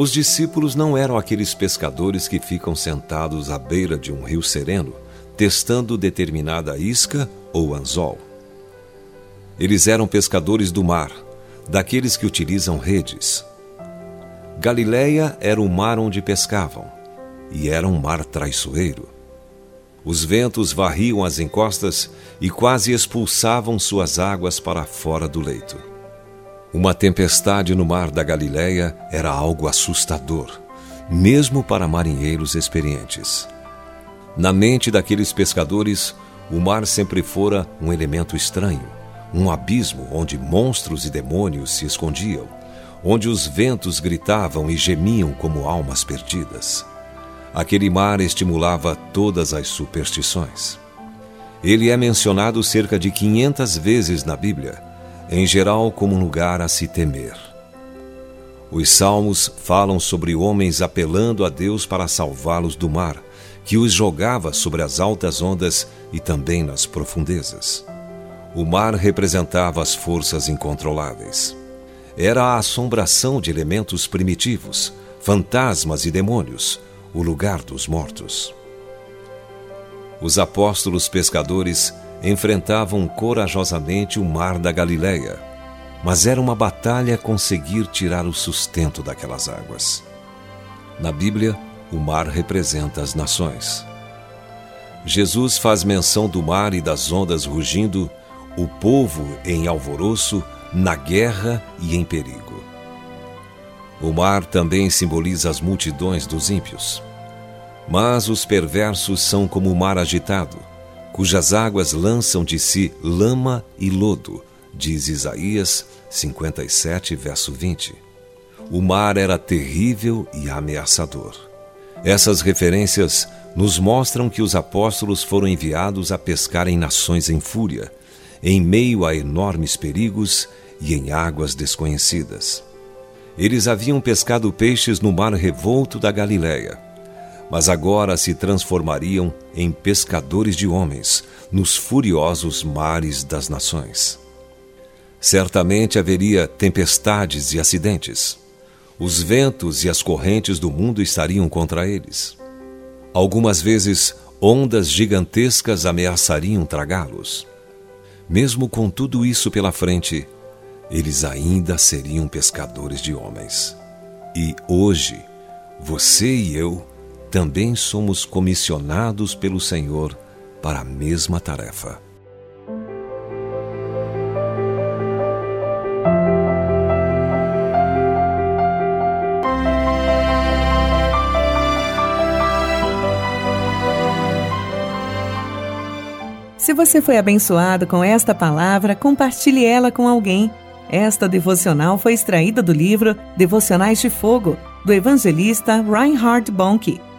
Os discípulos não eram aqueles pescadores que ficam sentados à beira de um rio sereno, testando determinada isca ou anzol. Eles eram pescadores do mar, daqueles que utilizam redes. Galileia era o mar onde pescavam, e era um mar traiçoeiro. Os ventos varriam as encostas e quase expulsavam suas águas para fora do leito. Uma tempestade no mar da Galileia era algo assustador, mesmo para marinheiros experientes. Na mente daqueles pescadores, o mar sempre fora um elemento estranho, um abismo onde monstros e demônios se escondiam, onde os ventos gritavam e gemiam como almas perdidas. Aquele mar estimulava todas as superstições. Ele é mencionado cerca de 500 vezes na Bíblia em geral como um lugar a se temer. Os salmos falam sobre homens apelando a Deus para salvá-los do mar, que os jogava sobre as altas ondas e também nas profundezas. O mar representava as forças incontroláveis. Era a assombração de elementos primitivos, fantasmas e demônios, o lugar dos mortos. Os apóstolos pescadores enfrentavam corajosamente o mar da Galileia, mas era uma batalha conseguir tirar o sustento daquelas águas. Na Bíblia, o mar representa as nações. Jesus faz menção do mar e das ondas rugindo, o povo em alvoroço, na guerra e em perigo. O mar também simboliza as multidões dos ímpios. Mas os perversos são como o mar agitado, cujas águas lançam de si lama e lodo, diz Isaías 57, verso 20. O mar era terrível e ameaçador. Essas referências nos mostram que os apóstolos foram enviados a pescar em nações em fúria, em meio a enormes perigos e em águas desconhecidas. Eles haviam pescado peixes no mar revolto da Galiléia mas agora se transformariam em pescadores de homens nos furiosos mares das nações. Certamente haveria tempestades e acidentes. Os ventos e as correntes do mundo estariam contra eles. Algumas vezes, ondas gigantescas ameaçariam tragá-los. Mesmo com tudo isso pela frente, eles ainda seriam pescadores de homens. E hoje, você e eu também somos comissionados pelo Senhor para a mesma tarefa. Se você foi abençoado com esta palavra, compartilhe ela com alguém. Esta devocional foi extraída do livro Devocionais de Fogo, do evangelista Reinhard Bonnke